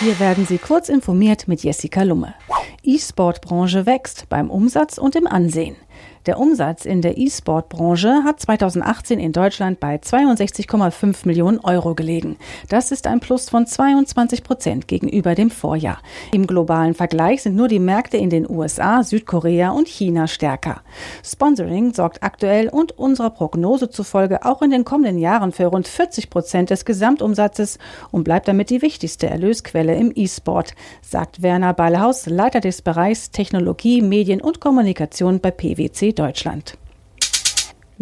Hier werden Sie kurz informiert mit Jessica Lumme. E-Sport-Branche wächst beim Umsatz und im Ansehen. Der Umsatz in der E-Sport-Branche hat 2018 in Deutschland bei 62,5 Millionen Euro gelegen. Das ist ein Plus von 22 Prozent gegenüber dem Vorjahr. Im globalen Vergleich sind nur die Märkte in den USA, Südkorea und China stärker. Sponsoring sorgt aktuell und unserer Prognose zufolge auch in den kommenden Jahren für rund 40 Prozent des Gesamtumsatzes und bleibt damit die wichtigste Erlösquelle im E-Sport, sagt Werner Ballhaus, Leiter des Bereichs Technologie, Medien und Kommunikation bei PwC Deutschland.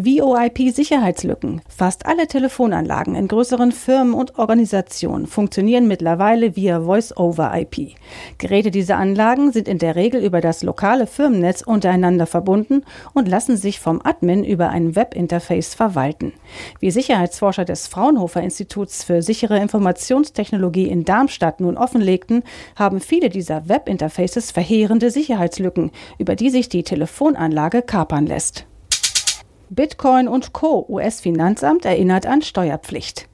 VoIP-Sicherheitslücken. Fast alle Telefonanlagen in größeren Firmen und Organisationen funktionieren mittlerweile via Voice-over-IP. Geräte dieser Anlagen sind in der Regel über das lokale Firmennetz untereinander verbunden und lassen sich vom Admin über ein Webinterface verwalten. Wie Sicherheitsforscher des Fraunhofer Instituts für sichere Informationstechnologie in Darmstadt nun offenlegten, haben viele dieser Webinterfaces verheerende Sicherheitslücken, über die sich die Telefonanlage kapern lässt. Bitcoin und Co. US-Finanzamt erinnert an Steuerpflicht.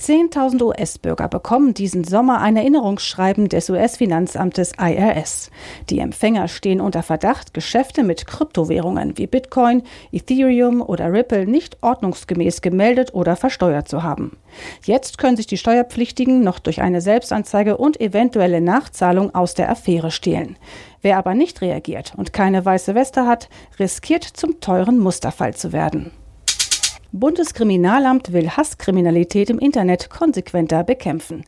10.000 US-Bürger bekommen diesen Sommer ein Erinnerungsschreiben des US-Finanzamtes IRS. Die Empfänger stehen unter Verdacht, Geschäfte mit Kryptowährungen wie Bitcoin, Ethereum oder Ripple nicht ordnungsgemäß gemeldet oder versteuert zu haben. Jetzt können sich die Steuerpflichtigen noch durch eine Selbstanzeige und eventuelle Nachzahlung aus der Affäre stehlen. Wer aber nicht reagiert und keine weiße Weste hat, riskiert zum teuren Musterfall zu werden. Bundeskriminalamt will Hasskriminalität im Internet konsequenter bekämpfen.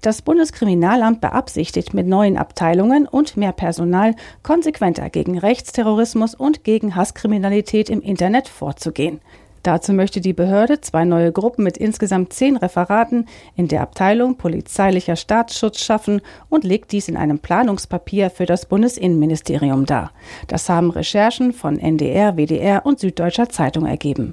Das Bundeskriminalamt beabsichtigt mit neuen Abteilungen und mehr Personal konsequenter gegen Rechtsterrorismus und gegen Hasskriminalität im Internet vorzugehen. Dazu möchte die Behörde zwei neue Gruppen mit insgesamt zehn Referaten in der Abteilung Polizeilicher Staatsschutz schaffen und legt dies in einem Planungspapier für das Bundesinnenministerium dar. Das haben Recherchen von NDR, WDR und Süddeutscher Zeitung ergeben.